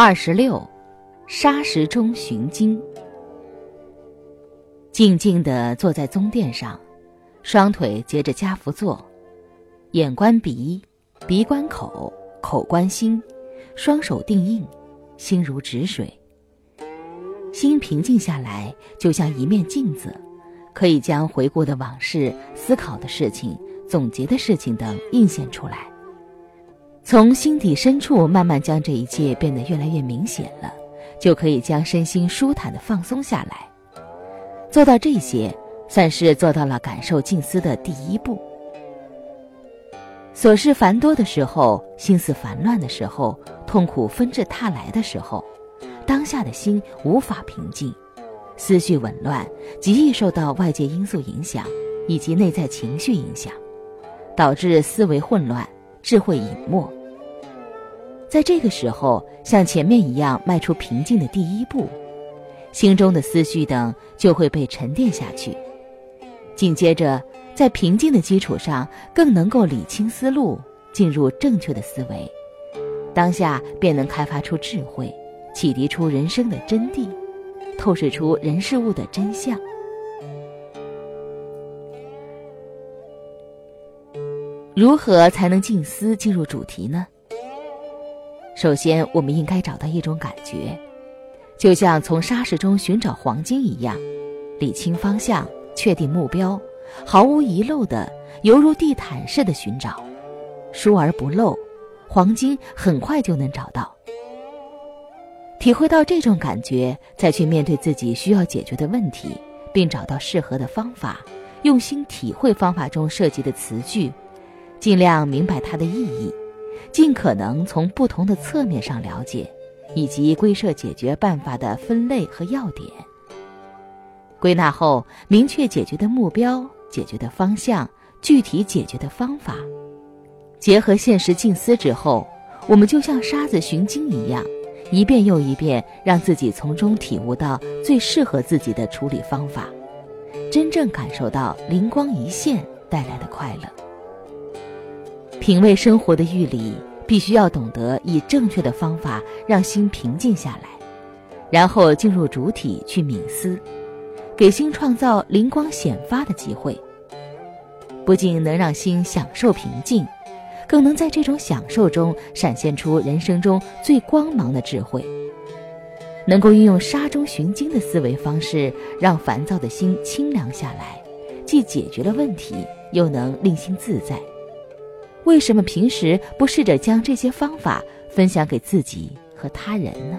二十六，沙石中寻经。静静地坐在宗殿上，双腿结着家福坐，眼观鼻，鼻观口，口观心，双手定印，心如止水。心平静下来，就像一面镜子，可以将回顾的往事、思考的事情、总结的事情等映现出来。从心底深处慢慢将这一切变得越来越明显了，就可以将身心舒坦的放松下来。做到这些，算是做到了感受静思的第一步。琐事繁多的时候，心思烦乱的时候，痛苦纷至沓来的时候，当下的心无法平静，思绪紊乱，极易受到外界因素影响以及内在情绪影响，导致思维混乱，智慧隐没。在这个时候，像前面一样迈出平静的第一步，心中的思绪等就会被沉淀下去。紧接着，在平静的基础上，更能够理清思路，进入正确的思维，当下便能开发出智慧，启迪出人生的真谛，透视出人事物的真相。如何才能静思进入主题呢？首先，我们应该找到一种感觉，就像从沙石中寻找黄金一样，理清方向，确定目标，毫无遗漏的，犹如地毯似的寻找，疏而不漏，黄金很快就能找到。体会到这种感觉，再去面对自己需要解决的问题，并找到适合的方法，用心体会方法中涉及的词句，尽量明白它的意义。尽可能从不同的侧面上了解，以及归设解决办法的分类和要点。归纳后，明确解决的目标、解决的方向、具体解决的方法，结合现实静思之后，我们就像沙子寻金一样，一遍又一遍，让自己从中体悟到最适合自己的处理方法，真正感受到灵光一现带来的快乐。品味生活的玉理，必须要懂得以正确的方法让心平静下来，然后进入主体去冥思，给心创造灵光显发的机会。不仅能让心享受平静，更能在这种享受中闪现出人生中最光芒的智慧。能够运用沙中寻经的思维方式，让烦躁的心清凉下来，既解决了问题，又能令心自在。为什么平时不试着将这些方法分享给自己和他人呢？